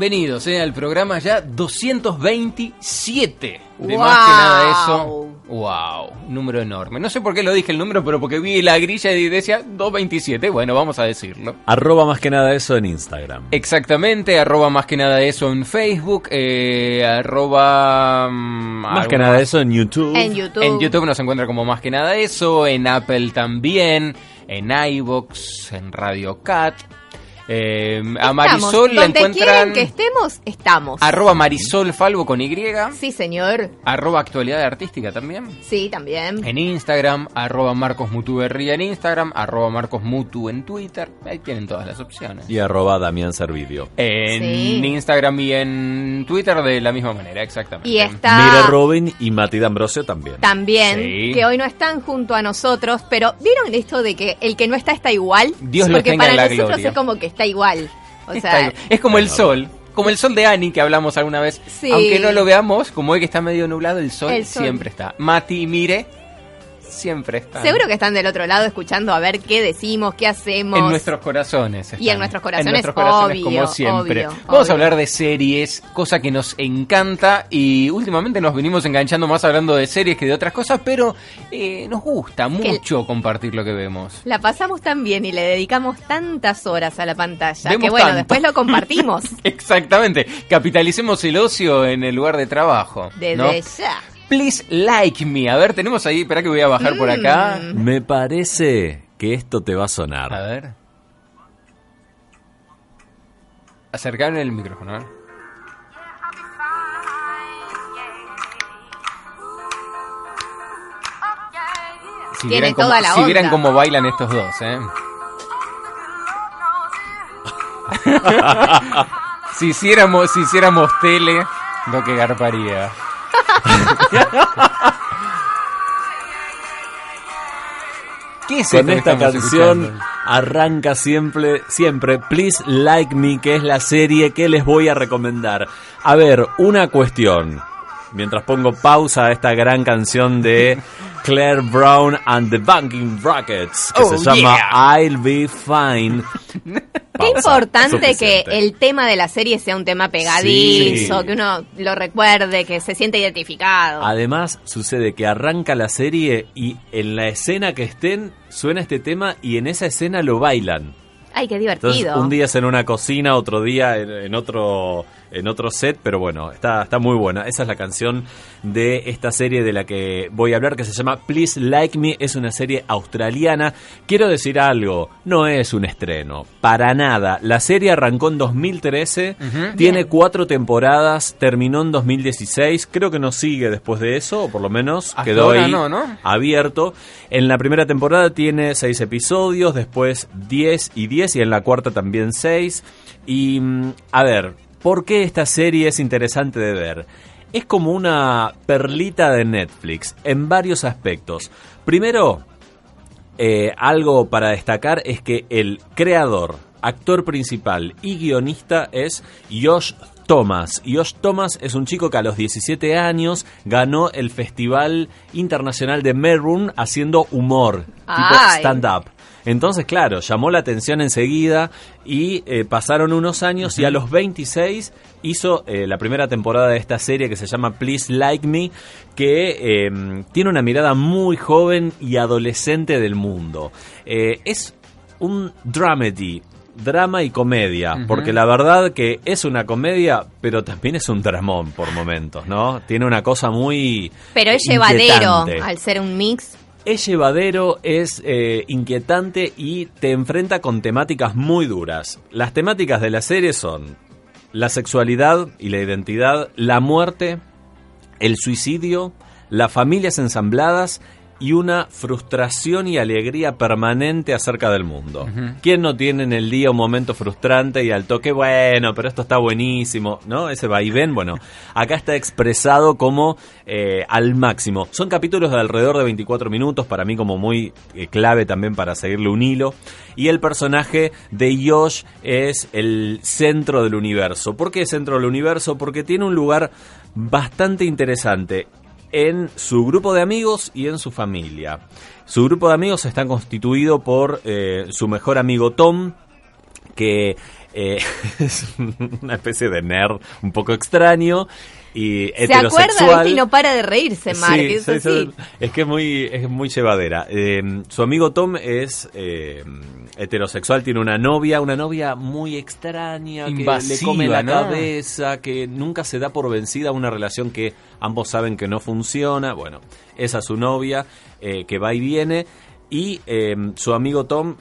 Bienvenidos eh, al programa ya 227. De más que nada eso. Wow, número enorme. No sé por qué lo dije el número, pero porque vi la grilla y decía 227. Bueno, vamos a decirlo. Arroba más que nada eso en Instagram. Exactamente, arroba más que nada eso en Facebook, eh, arroba... mm, Más que nada eso en YouTube. En YouTube. En YouTube nos encuentra como más que nada eso, en Apple también, en iVoox, en Radio Cat. Eh, a Estamos. Marisol la Donde encuentran quieren que estemos, estamos. arroba Marisol Falvo con Y, Sí, señor. arroba actualidad artística también. Sí, también. En Instagram, arroba Marcos Mutuberría en Instagram, arroba Marcos Mutu en Twitter. Ahí tienen todas las opciones. Y arroba Damián Servidio. En Sí. Instagram y en Twitter de la misma manera, exactamente. Y está Mire Robin y Mati D'Ambrosio también. también, Sí. que hoy no están junto a nosotros, pero ¿vieron esto de que el que no está está igual? Dios lo Porque tenga para en la nosotros gloria. es como que está igual. O Está sea, es como el sol. Como el sol de Ani que hablamos alguna vez. Sí. Aunque no lo veamos, como hoy que está medio nublado, el sol, El sol. siempre está. Mati y Mire siempre está. seguro que están del otro lado escuchando a ver qué decimos, qué hacemos. En nuestros corazones. Y en están. nuestros corazones, En nuestros corazones, obvio, como siempre. obvio, Vamos obvio. a hablar de series, cosa que nos encanta. Y últimamente nos venimos enganchando más hablando de series que de otras cosas, pero eh, nos gusta mucho compartir lo que vemos. La pasamos tan bien y le dedicamos tantas horas a la pantalla Vemos que bueno, tanto. después lo compartimos. Exactamente. Capitalicemos el ocio en el lugar de trabajo. Desde ¿no? ya. Please like me. A ver, tenemos ahí. Espera que voy a bajar por acá. Me parece que esto te va a sonar. A ver. Acercarme el micrófono, a ver. Si Tiene vieran cómo, toda la si vieran cómo bailan estos dos, ¿eh? si hiciéramos, si hiciéramos tele, lo que garparía. ¿Qué es Con esta canción escuchando? arranca siempre, siempre Please Like Me, que es la serie que les voy a recomendar. A ver, una cuestión. Mientras pongo pausa a esta gran canción de Claire Brown and the Banking Rockets, que Oh, se llama I'll Be Fine. Qué importante que el tema de la serie sea un tema pegadizo, Sí. que uno lo recuerde, que se siente identificado. Además, sucede que arranca la serie y en la escena que estén suena este tema y en esa escena lo bailan. Ay, qué Entonces, divertido. un día es en una cocina, otro día en, en otro en otro set, pero bueno, está, está muy buena. Esa es la canción de esta serie de la que voy a hablar, que se llama Please Like Me. Es una serie australiana. Quiero decir algo, no es un estreno, para nada. La serie arrancó en 2013, tiene Bien. cuatro temporadas, terminó en 2016. Creo que no sigue después de eso, o por lo menos Hasta quedó ahora ahí no, ¿no? abierto. En la primera temporada tiene seis episodios, después 10 y 10 y en la cuarta también 6. Y mm, a ver, ¿por qué esta serie es interesante de ver? Es como una perlita de Netflix en varios aspectos. Primero, eh, algo para destacar es que el creador, actor principal y guionista es Josh Thomas. Josh Thomas es un chico que a los 17 años ganó el Festival Internacional de Melbourne haciendo humor, tipo stand-up. Entonces, claro, llamó la atención enseguida y eh, pasaron unos años y a los 26 hizo eh, la primera temporada de esta serie que se llama Please Like Me, que eh, tiene una mirada muy joven y adolescente del mundo. Eh, es un dramedy, drama y comedia, porque la verdad que es una comedia, pero también es un dramón por momentos, ¿no? Tiene una cosa muy... Pero es llevadero al ser un mix. Es llevadero, es eh, inquietante y te enfrenta con temáticas muy duras. Las temáticas de la serie son la sexualidad y la identidad, la muerte, el suicidio, las familias ensambladas y una frustración y alegría permanente acerca del mundo. ¿Quién no tiene en el día un momento frustrante y al toque, bueno, pero esto está buenísimo, ¿no? Ese vaivén, bueno, acá está expresado como eh, al máximo. Son capítulos de alrededor de 24 minutos, para mí como muy eh, clave también para seguirle un hilo. Y el personaje de Yosh es el centro del universo. ¿Por qué centro del universo? Porque tiene un lugar bastante interesante en su grupo de amigos y en su familia. Su grupo de amigos está constituido por eh, su mejor amigo Tom, que eh, es una especie de nerd un poco extraño y Se acuerda, y no para de reírse, Mark. es, es, que es muy, es muy llevadera. Eh, su amigo Tom es eh, heterosexual, tiene una novia, una novia muy extraña, que le come la cabeza, que nunca se da por vencida una relación que ambos saben que no funciona. Bueno, esa es su novia, eh, que va y viene. Y su amigo Tom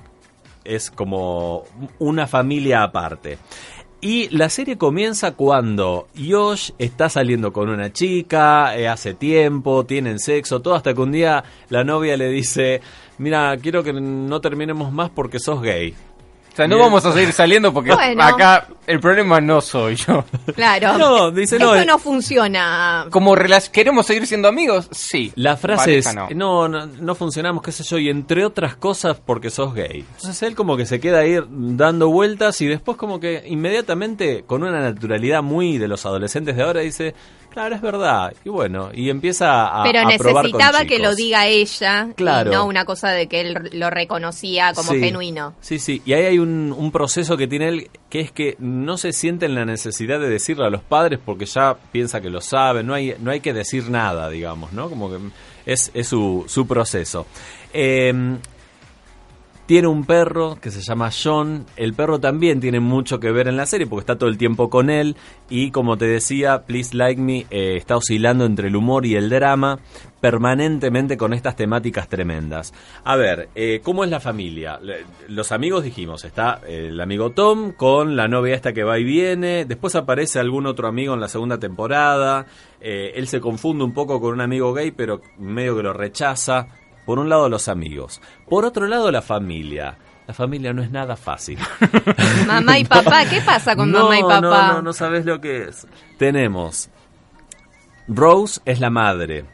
es como una familia aparte. Y la serie comienza cuando Yosh está saliendo con una chica, eh, hace tiempo, tienen sexo, todo hasta que un día la novia le dice, mira, quiero que no terminemos más porque sos gay. O sea, no vamos a seguir saliendo porque acá el problema no soy yo. Claro. No, dice no. Esto eh. no funciona. Como queremos seguir siendo amigos, sí. La frase es no. no. no, funcionamos, qué sé yo, y entre otras cosas porque sos gay. Entonces él como que se queda ahí dando vueltas y después como que inmediatamente con una naturalidad muy de los adolescentes de ahora dice, Claro, es verdad. Y bueno, y empieza a. Pero necesitaba que lo diga ella. Claro. Y no una cosa de que él lo reconocía como genuino. Sí, sí. Y ahí hay un, un, proceso que tiene él que es que no se siente en la necesidad de decirle a los padres porque ya piensa que lo sabe. No hay, no hay que decir nada, digamos, ¿no? Como que es, es su, su proceso. Eh, tiene un perro que se llama John. El perro también tiene mucho que ver en la serie porque está todo el tiempo con él. Y como te decía, Please Like Me eh, está oscilando entre el humor y el drama permanentemente con estas temáticas tremendas. A ver, eh, ¿cómo es la familia? Los amigos dijimos, está eh, el amigo Tom con la novia esta que va y viene. Después aparece algún otro amigo en la segunda temporada. él se confunde un poco con un amigo gay, pero medio que lo rechaza por un lado los amigos, por otro lado la familia. La familia no es nada fácil. mamá y papá, ¿qué pasa con mamá y papá? No, no, no sabes lo que es. Tenemos Rose es la madre,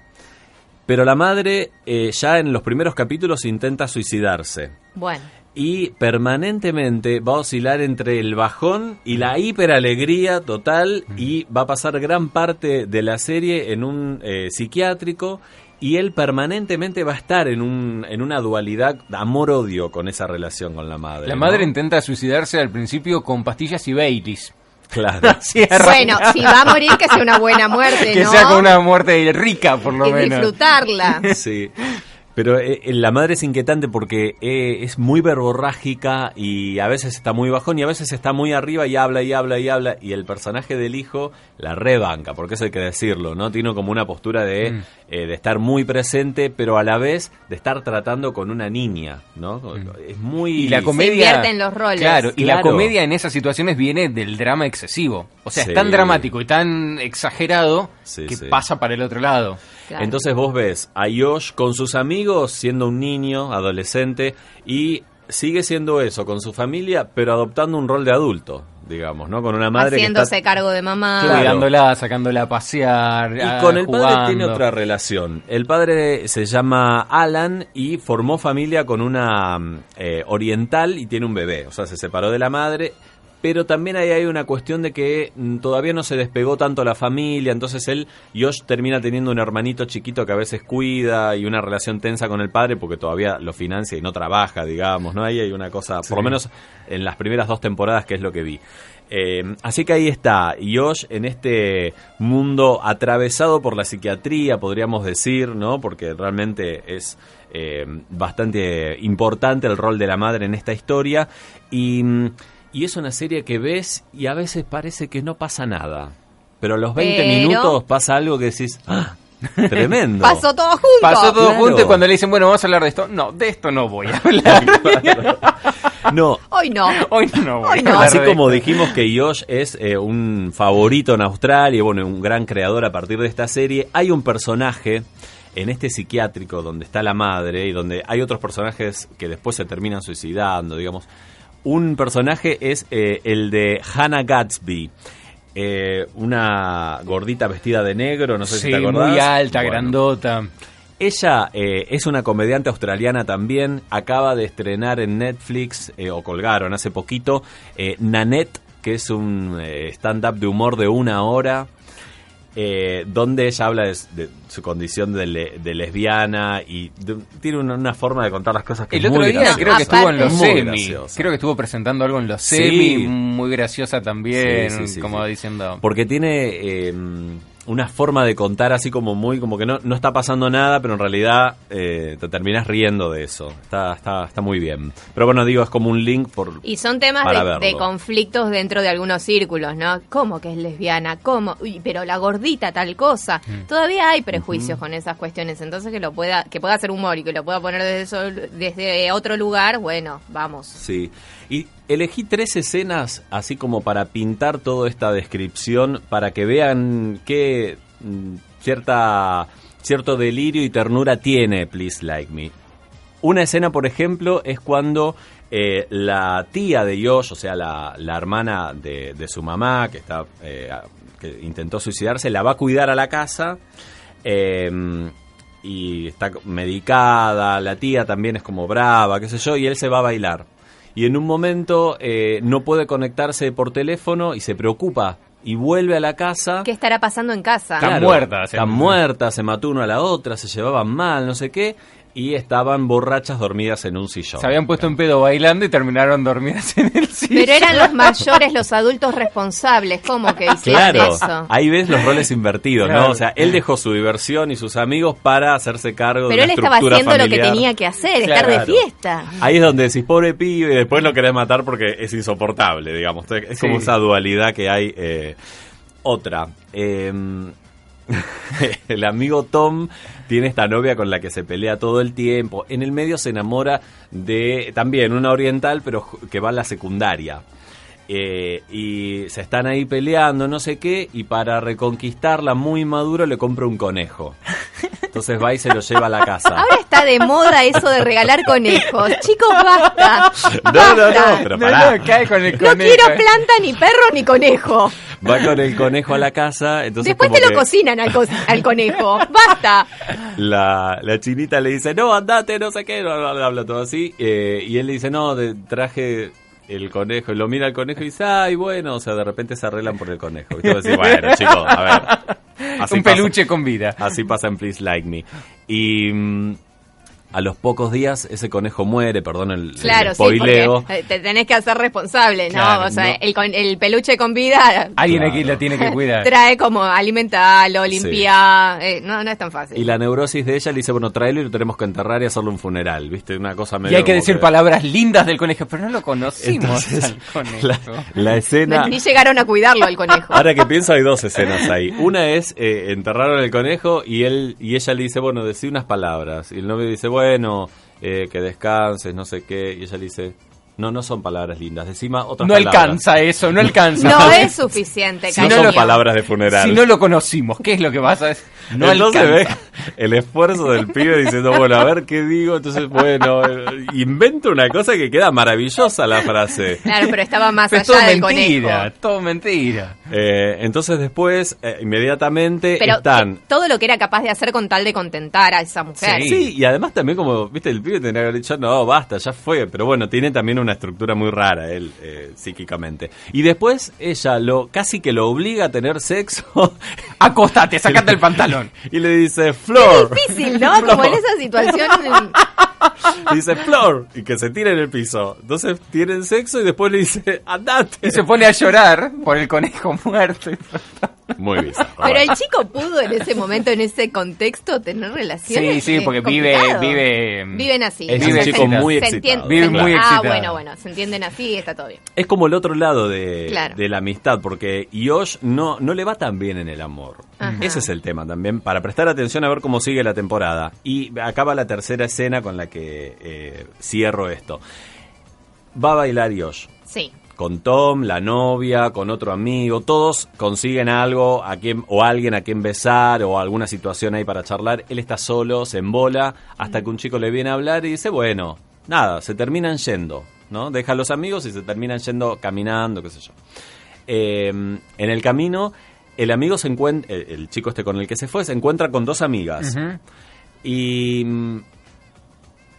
pero la madre eh, ya en los primeros capítulos intenta suicidarse. Bueno. Y permanentemente va a oscilar entre el bajón y la hiperalegría total y va a pasar gran parte de la serie en un eh, psiquiátrico y él permanentemente va a estar en, un, en una dualidad amor-odio con esa relación con la madre. La madre intenta suicidarse al principio con pastillas y Baileys. Claro. bueno, si va a morir, que sea una buena muerte, Que sea con una muerte rica, por lo menos. Y disfrutarla. Sí. Pero eh, eh, la madre es inquietante porque eh, es muy verborrágica y a veces está muy bajón y a veces está muy arriba y habla y habla y habla y el personaje del hijo la rebanca, porque eso hay que decirlo, ¿no? Tiene como una postura de, mm. de estar muy presente, pero a la vez de estar tratando con una niña, ¿no? Mm. Es muy... Y la comedia... Se en los roles. Claro, y la comedia en esas situaciones viene del drama excesivo. O sea, es tan dramático y tan exagerado que pasa para el otro lado. Entonces vos ves a Yosh con sus amigos siendo un niño, adolescente, y sigue siendo eso con su familia, pero adoptando un rol de adulto, digamos, ¿no? Con una madre haciéndose cargo de mamá, cuidándola, sacándola a pasear, y con el padre tiene otra relación. El padre se llama Alan y formó familia con una eh, oriental y tiene un bebé, o sea, se separó de la madre pero también ahí hay una cuestión de que mm, todavía no se despegó tanto la familia, entonces él, Josh termina teniendo un hermanito chiquito que a veces cuida y una relación tensa con el padre porque todavía lo financia y no trabaja, digamos, ¿no? Ahí hay una cosa, por lo menos en las primeras dos temporadas que es lo que vi. Eh, así que ahí está, Josh en este mundo atravesado por la psiquiatría, podríamos decir, ¿no? Porque realmente es eh, bastante importante el rol de la madre en esta historia y mm, y es una serie que ves y a veces parece que no pasa nada. Pero a los 20 minutos pasa algo que decís, ¡ah! Tremendo. Pasó todo junto. Pasó todo junto y cuando le dicen, bueno, vamos a hablar de esto. No, de esto no voy a hablar. no. Hoy no. Hoy no voy Así como dijimos que Josh es eh, un favorito en Australia, bueno, un gran creador a partir de esta serie, hay un personaje en este psiquiátrico donde está la madre y donde hay otros personajes que después se terminan suicidando, digamos. Un personaje es eh, el de Hannah Gatsby. Eh, una gordita vestida de negro, no sé si te acordás. muy alta, grandota. Ella eh, es una comediante australiana también, acaba de estrenar en Netflix, o colgaron hace poquito, Nanette, que es un stand-up de humor de una hora, eh, donde ella habla de, su condición de, lesbiana y tiene una, forma de contar las cosas que el otro día creo que estuvo en los semi creo que estuvo presentando algo en los semi muy graciosa también como diciendo. Porque tiene eh, una forma de contar así como muy, como que no, no está pasando nada, pero en realidad eh, te terminas riendo de eso. Está, está, está muy bien. Pero bueno, digo, es como un link por... Y son temas de, conflictos dentro de algunos círculos, ¿no? ¿Cómo que es lesbiana? ¿Cómo? Uy, pero la gordita, tal cosa. Mm. Todavía hay prejuicios con esas cuestiones, entonces que lo pueda, que pueda hacer humor y que lo pueda poner desde, eso, desde otro lugar, bueno, vamos. Sí. Y elegí tres escenas así como para pintar toda esta descripción, para que vean qué mm, cierta, cierto delirio y ternura tiene Please Like Me. Una escena, por ejemplo, es cuando eh, la tía de Josh, o sea, la, hermana de, su mamá, que, está, eh, que intentó suicidarse, la va a cuidar a la casa. Em, y está medicada, la tía también es como brava, qué sé yo, y él se va a bailar y en un momento eh, no puede conectarse por teléfono y se preocupa y vuelve a la casa. ¿Qué estará pasando en casa? Están muertas. Están muertas, se mató uno a la otra, se llevaban mal, no sé qué y estaban borrachas dormidas en un sillón. Se habían puesto en pedo bailando y terminaron dormidas en el sillón. Pero eran los mayores, los adultos responsables, ¿cómo que hicieron claro, eso? Ahí ves los roles invertidos, ¿no? O sea, él dejó su diversión y sus amigos para hacerse cargo Pero de la él estaba haciendo lo que tenía que hacer, estar de fiesta. Ahí es donde decís, pobre pibe, y después lo querés matar porque es insoportable, digamos. Es como esa dualidad que hay. Eh, otra. Eh, el amigo Tom tiene esta novia con la que se pelea todo el tiempo. En el medio se enamora de también una oriental, pero que va a la secundaria. Eh, y se están ahí peleando, no sé qué, y para reconquistarla muy maduro le compra un conejo. Entonces va y se lo lleva a la casa. Ahora está de moda eso de regalar conejos. Chicos, basta. No, no, no, pero pará. No, quiero planta, ni perro, ni conejo. Va con el conejo a la casa. Entonces Después te lo cocinan al, al, conejo. Basta. La, la, chinita le dice, no, andate, no sé qué. Habla todo así. Eh, y él le dice, no, traje el conejo, y lo mira al conejo y dice, ay, bueno, o sea, de repente se arreglan por el conejo. Y tú decís, bueno, chicos, a ver. Un peluche con vida. Así pasa en Please Like Me. Y mm, a los pocos días ese conejo muere, perdón el, claro, Sí, te tenés que hacer responsable, ¿no? o sea, El, el, peluche con vida... Alguien aquí lo tiene que cuidar. Trae como alimentarlo, limpiar, eh, no, no es tan fácil. Y la neurosis de ella le dice, bueno, tráelo y lo tenemos que enterrar y hacerle un funeral, ¿viste? Una cosa medio... Y hay que decir palabras lindas del conejo, pero no lo conocimos al conejo. La, escena... Ni llegaron a cuidarlo al conejo. Ahora que pienso hay dos escenas ahí. Una es eh, enterraron el conejo y él y ella le dice, bueno, decí unas palabras. Y el novio dice, bueno, bueno, eh, que descanses, no sé qué. Y ella le dice, no, no son palabras lindas. Encima otras No alcanza eso, no alcanza. no es suficiente, No son palabras de funeral. Si no lo conocimos, ¿qué es lo que vas a decir? No Entonces ve el esfuerzo del pibe diciendo, bueno, a ver qué digo. Entonces, bueno, invento una cosa que queda maravillosa la frase. Claro, pero estaba más allá del mentira, conejo. Todo mentira. Eh, entonces después, eh, inmediatamente pero están... todo lo que era capaz de hacer con tal de contentar a esa mujer. Sí, y además también como, viste, el pibe tenía que haber dicho, no, basta, ya fue. Pero bueno, tiene también una estructura muy rara él, eh, psíquicamente. Y después ella lo casi que lo obliga a tener sexo. Acostate, sacate el pantalón. Y le dice, Flor. Es difícil, ¿no? Como en esa situación. dice, Flor. Y que se tira en el piso. Entonces tienen sexo y después le dice, andate. Y se pone a llorar por el conejo muerto. Muy bien. Pero el chico pudo en ese momento, en ese contexto, tener relaciones. Sí, sí, porque vive, vive. Viven así. Es un chico muy excitado. Vive muy excitado. Ah, bueno, bueno, se entienden así y está todo bien. Es como el otro lado de, de la amistad, porque Yosh no, no le va tan bien en el amor. Ese es el tema también, para prestar atención a ver cómo sigue la temporada. Y acaba la tercera escena con la que eh, cierro esto. Va a bailar Yosh. Sí con Tom, la novia, con otro amigo, todos consiguen algo a quien, o alguien a quien besar o alguna situación ahí para charlar. Él está solo, se embola, hasta que un chico le viene a hablar y dice, bueno, nada, se terminan yendo, ¿no? Deja a los amigos y se terminan yendo caminando, qué sé yo. Eh, en el camino, el amigo se encuentra, el, chico este con el que se fue, se encuentra con dos amigas. Y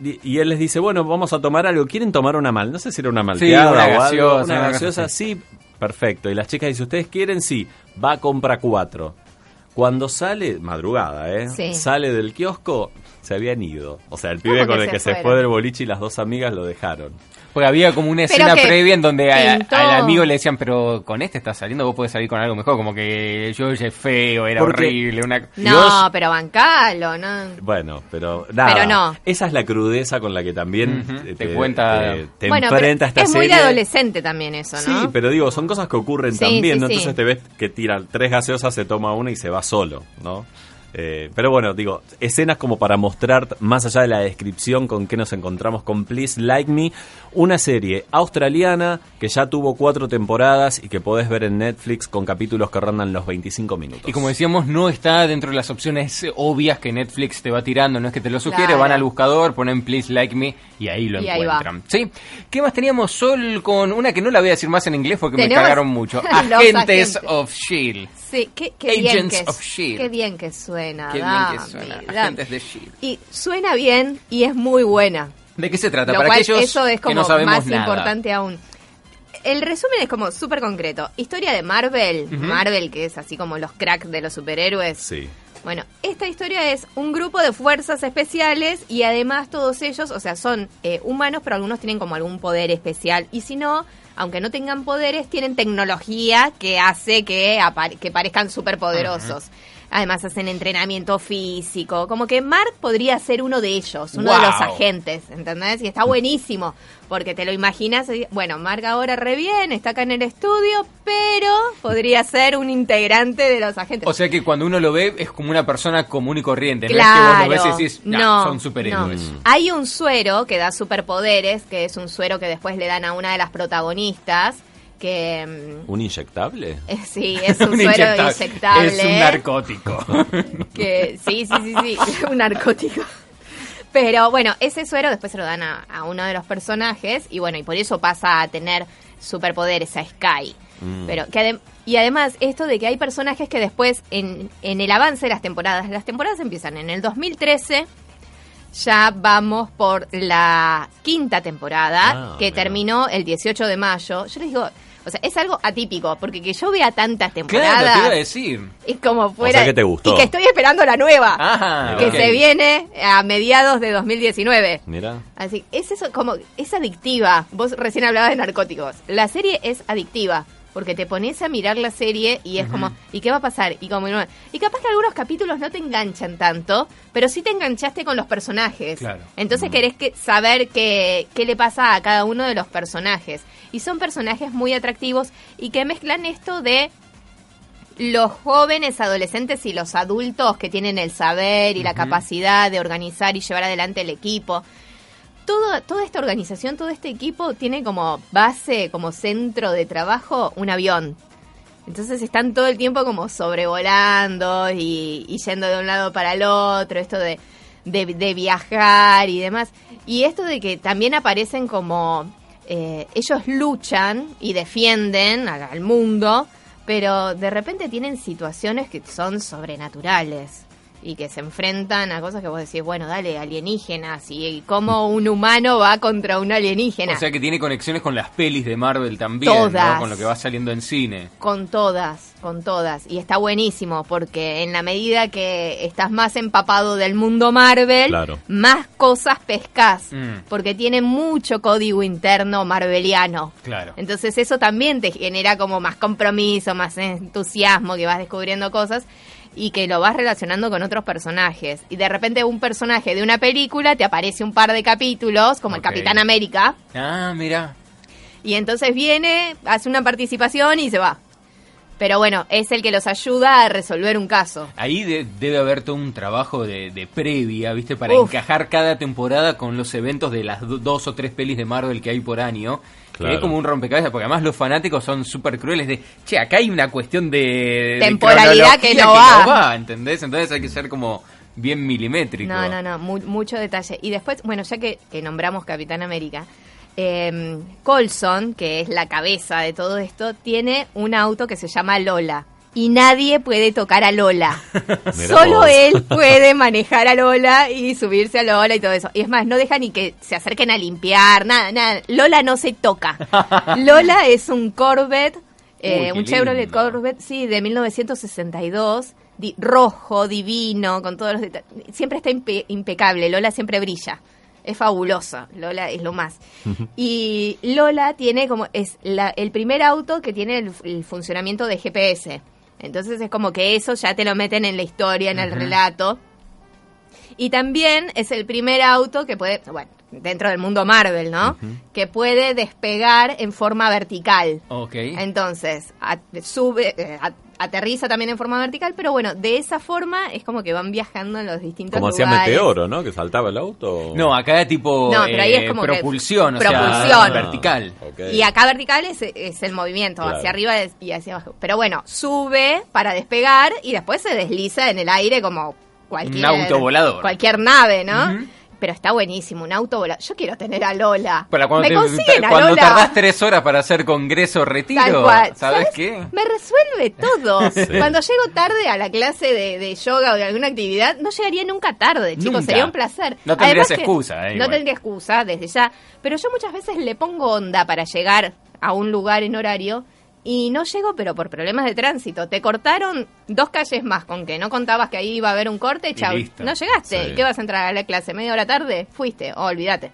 y él les dice, bueno, vamos a tomar algo. ¿Quieren tomar una mal? No sé si era una malteada o algo. Una gaseosa, sí, perfecto. Y las chicas dicen, ¿ustedes quieren? Sí, va a comprar cuatro. Cuando sale, madrugada, ¿eh? Sale del kiosco, se habían ido. O sea, el pibe con el que se fue del boliche y las dos amigas lo dejaron. Porque había como una escena previa en donde al amigo le decían, pero con este estás saliendo, vos podés salir con algo mejor, como que yo es feo, era horrible. Una... No, pero bancalo, ¿no? Bueno, pero nada. Pero no. Esa es la crudeza con la que también te, cuenta, te, enfrenta esta es muy de adolescente también eso, ¿no? Sí, pero digo, son cosas que ocurren también, ¿no? Entonces te ves que tira tres gaseosas, se toma una y se va solo, ¿no? Eh, pero bueno, digo, escenas como para mostrar, más allá de la descripción con que nos encontramos con Please Like Me, una serie australiana que ya tuvo cuatro temporadas y que podés ver en Netflix con capítulos que rondan los 25 minutos. Y como decíamos, no está dentro de las opciones obvias que Netflix te va tirando, no es que te lo sugiere, van al buscador, ponen Please Like Me y ahí lo encuentran. ¿Sí? ¿Qué más teníamos? Sol con una que no la voy a decir más en inglés porque me cagaron mucho. Agentes, of Shield. Sí, qué, bien que, of Shield. Qué bien que suena. Qué bien que suena. Agentes de Shield. Y suena bien y es muy buena. ¿De qué se trata? Para aquellos eso es como más importante aún. El resumen es como súper concreto. Historia de Marvel. Marvel, que es así como los cracks de los superhéroes. Sí. Bueno, esta historia es un grupo de fuerzas especiales y además todos ellos, o sea, son eh, humanos, pero algunos tienen como algún poder especial. Y si no, aunque no tengan poderes, tienen tecnología que hace que, que parezcan superpoderosos. Además hacen entrenamiento físico. Como que Mark podría ser uno de ellos, uno de los agentes, ¿entendés? Y está buenísimo, porque te lo imaginas. Bueno, Mark ahora re bien, está acá en el estudio, pero podría ser un integrante de los agentes. O sea que cuando uno lo ve es como una persona común y corriente. no es que vos lo ves y decís, no, son superhéroes. Hay un suero que da superpoderes, que es un suero que después le dan a una de las protagonistas Mm, ¿Un inyectable? Eh, sí, es un, suero inyectable. Es un narcótico. Que, sí, sí, sí, sí, un narcótico. Pero bueno, ese suero después se lo dan a, uno de los personajes y bueno, y por eso pasa a tener superpoderes a Sky. Mm. Pero que y además esto de que hay personajes que después en, en el avance de las temporadas, las temporadas empiezan en el 2013 ya vamos por la quinta temporada, ah, que terminó el 18 de mayo. Yo les digo, o sea, es algo atípico, porque que yo vea tantas temporadas. Claro, te iba a decir. Es como fuera. que te gustó. Y que estoy esperando la nueva. Ah, que se viene a mediados de 2019. Mira. Así, es eso, como, es adictiva. Vos recién hablabas de narcóticos. La serie es adictiva porque te pones a mirar la serie y es como, ¿y qué va a pasar? Y como y capaz que algunos capítulos no te enganchan tanto, pero sí te enganchaste con los personajes. Entonces querés que, saber qué, qué le pasa a cada uno de los personajes. Y son personajes muy atractivos y que mezclan esto de los jóvenes adolescentes y los adultos que tienen el saber y la capacidad de organizar y llevar adelante el equipo toda esta organización, todo este equipo tiene como base, como centro de trabajo, un avión. Entonces están todo el tiempo como sobrevolando y, yendo de un lado para el otro, esto de, de, viajar y demás. Y esto de que también aparecen como eh, ellos luchan y defienden al mundo, pero de repente tienen situaciones que son sobrenaturales y que se enfrentan a cosas que vos decís, bueno, dale, alienígenas, y cómo un humano va contra un alienígena. O sea que tiene conexiones con las pelis de Marvel también, todas, con lo que va saliendo en cine. Con todas, con todas. Y está buenísimo, porque en la medida que estás más empapado del mundo Marvel, más cosas pescas, mm. porque tiene mucho código interno marveliano. Claro. Entonces eso también te genera como más compromiso, más entusiasmo, que vas descubriendo cosas y que lo vas relacionando con otros personajes. Y de repente un personaje de una película te aparece un par de capítulos, como el Capitán América. Ah, mira. Y entonces viene, hace una participación y se va. Pero bueno, es el que los ayuda a resolver un caso. Ahí debe haber todo un trabajo de, previa, ¿viste? Para encajar cada temporada con los eventos de las dos o tres pelis de Marvel que hay por año. Es como un rompecabezas, porque además los fanáticos son súper crueles de, che, acá hay una cuestión de... Temporalidad que, no, va. ¿entendés? Entonces hay que ser como bien milimétrico. No, no, no, mucho detalle. Y después, bueno, ya que, que nombramos Capitán América, eh, Colson, que es la cabeza de todo esto, tiene un auto que se llama Lola. Y nadie puede tocar a Lola. Solo él puede manejar a Lola y subirse a Lola y todo eso. Y es más, no deja ni que se acerquen a limpiar, nada, nada. Lola no se toca. Lola es un Corvette, eh, un Chevrolet Corvette, sí, de 1962 rojo, divino, con todos los detalles. Siempre está impecable, Lola siempre brilla es fabulosa, Lola es lo más. Y Lola tiene como, es la, el primer auto que tiene el, funcionamiento de GPS. Entonces es como que eso ya te lo meten en la historia, en el relato. Y también es el primer auto que puede, bueno, dentro del mundo Marvel, ¿no? Que puede despegar en forma vertical. Ok. Entonces, sube, eh, aterriza también en forma vertical, pero bueno, de esa forma es como que van viajando en los distintos como lugares. Como hacía Meteoro, ¿no? Que saltaba el auto. No, acá es tipo no, pero ahí es eh, como propulsión, o propulsión. vertical. Y acá vertical es, es el movimiento, hacia arriba y hacia abajo. Pero bueno, sube para despegar y después se desliza en el aire como cualquier... Un auto volador. Cualquier nave, ¿no? Pero está buenísimo, un auto volador. Yo quiero tener a Lola. cuando Me consiguen a cuando tardás tres horas para hacer congreso retiro, ¿sabes, qué? Me resuelve todo. Cuando llego tarde a la clase de, yoga o de alguna actividad, no llegaría nunca tarde, chicos, sería un placer. No tendrías excusa, eh, No tendría excusa desde ya, pero yo muchas veces le pongo onda para llegar a un lugar en horario y no llego, pero por problemas de tránsito. Te cortaron dos calles más con que no contabas que ahí iba a haber un corte, chao. No llegaste. ¿Qué vas a entrar a la clase? ¿Media hora tarde? Fuiste, oh, olvídate.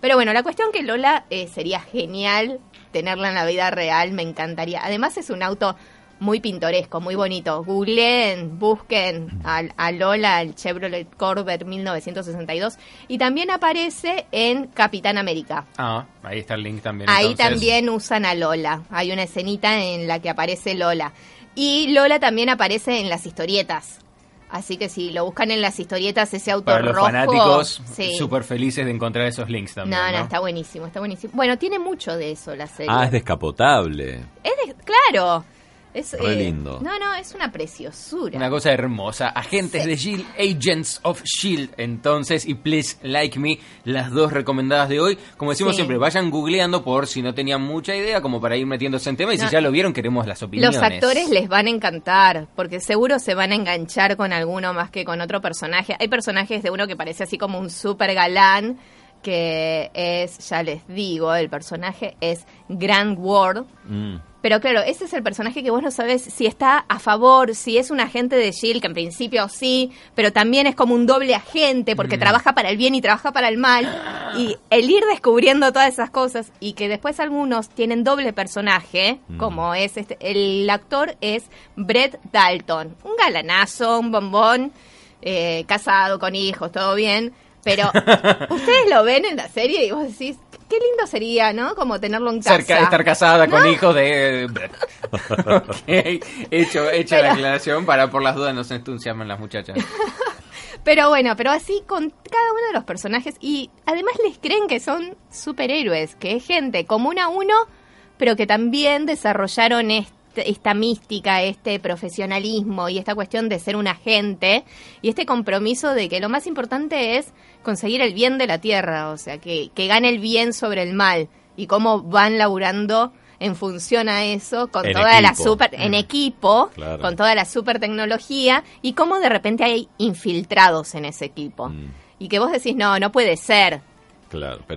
Pero bueno, la cuestión que Lola eh, sería genial tenerla en la vida real, me encantaría. Además es un auto muy pintoresco, muy bonito. Googleen, busquen a, Lola, el Chevrolet Corvette 1962. Y también aparece en Capitán América. Ah, ahí está el link también. Ahí también usan a Lola. Hay una escenita en la que aparece Lola. Y Lola también aparece en las historietas. Así que si lo buscan en las historietas, ese auto Para los fanáticos, súper felices de encontrar esos links también. No, no, está buenísimo, está buenísimo. Bueno, tiene mucho de eso la serie. Ah, es descapotable. Es claro. Es, Re eh, lindo. No, no, es una preciosura. Una cosa hermosa. Agentes de Shield, Agents of Shield, entonces, y Please Like Me, las dos recomendadas de hoy. Como decimos siempre, vayan googleando por si no tenían mucha idea, como para ir metiéndose en tema. Y si ya lo vieron, queremos las opiniones. Los actores les van a encantar, porque seguro se van a enganchar con alguno más que con otro personaje. Hay personajes de uno que parece así como un super galán que es, ya les digo, el personaje es Grand Ward. Mm. Pero claro, ese es el personaje que vos no sabes si está a favor, si es un agente de Shield, que en principio sí, pero también es como un doble agente porque mm. trabaja para el bien y trabaja para el mal. Y el ir descubriendo todas esas cosas y que después algunos tienen doble personaje, mm. como es este, el actor es Brett Dalton, un galanazo, un bombón, eh, casado con hijos, todo bien pero ustedes lo ven en la serie y vos decís, qué lindo sería, ¿no? Como tenerlo en casa. estar casada con hijos de... hecho, hecha la aclaración para por las dudas no se entusiasmen las muchachas. pero bueno, pero así con cada uno de los personajes y además les creen que son superhéroes, que es gente común a uno, pero que también desarrollaron esto este, esta mística, este profesionalismo y esta cuestión de ser un agente y este compromiso de que lo más importante es conseguir el bien de la tierra, o sea, que, que gane el bien sobre el mal y cómo van laburando en función a eso con toda la super en mm. equipo con toda la super tecnología y cómo de repente hay infiltrados en ese equipo mm. y que vos decís no no puede ser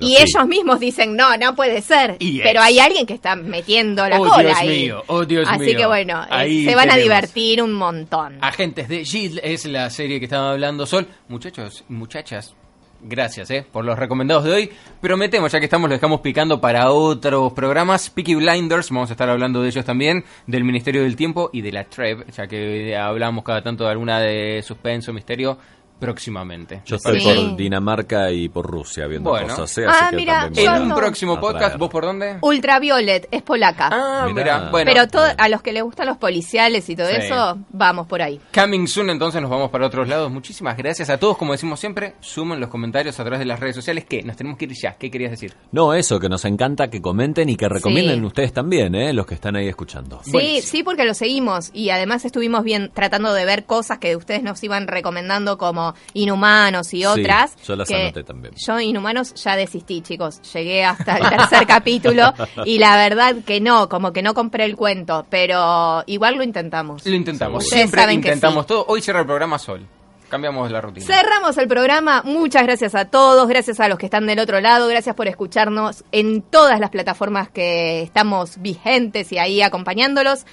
y ellos mismos dicen, no, no puede ser. pero hay alguien que está metiendo la oh, cola Dios ahí. Mío, oh, Dios Así que bueno, eh, se van a divertir un montón. Agentes de Shield es la serie que estaba hablando Sol. Muchachos muchachas, gracias eh, por los recomendados de hoy. Prometemos, ya que estamos, lo dejamos picando para otros programas. Peaky Blinders, vamos a estar hablando de ellos también, del Ministerio del Tiempo y de la TREV, ya que hablamos cada tanto de alguna de suspenso, misterio próximamente. Yo estoy por Dinamarca y por Rusia viendo cosas. ¿eh? ah, mira, en un próximo podcast, ¿vos por dónde? Ultraviolet, es polaca. Ah, mira. Bueno. Pero a los que les gustan los policiales y todo eso, vamos por ahí. Coming soon, entonces nos vamos para otros lados. Muchísimas gracias a todos. Como decimos siempre, sumen los comentarios a través de las redes sociales. que Nos tenemos que ir ya. ¿Qué querías decir? No, eso, que nos encanta que comenten y que recomienden ustedes también, ¿eh? los que están ahí escuchando. Sí, sí, porque lo seguimos. Y además estuvimos bien tratando de ver cosas que ustedes nos iban recomendando como Inhumanos y otras. yo las anoté también. Yo Inhumanos ya desistí, chicos. Llegué hasta el tercer capítulo y la verdad que no, como que no compré el cuento, pero igual lo intentamos. Lo intentamos. Siempre intentamos todo. Hoy cierra el programa Sol. Cambiamos la rutina. Cerramos el programa. Muchas gracias a todos. Gracias a los que están del otro lado. Gracias por escucharnos en todas las plataformas que estamos vigentes y ahí acompañándolos.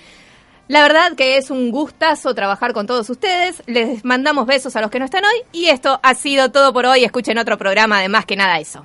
La verdad que es un gustazo trabajar con todos ustedes. Les mandamos besos a los que no están hoy. Y esto ha sido todo por hoy. Escuchen otro programa de Más que nada eso.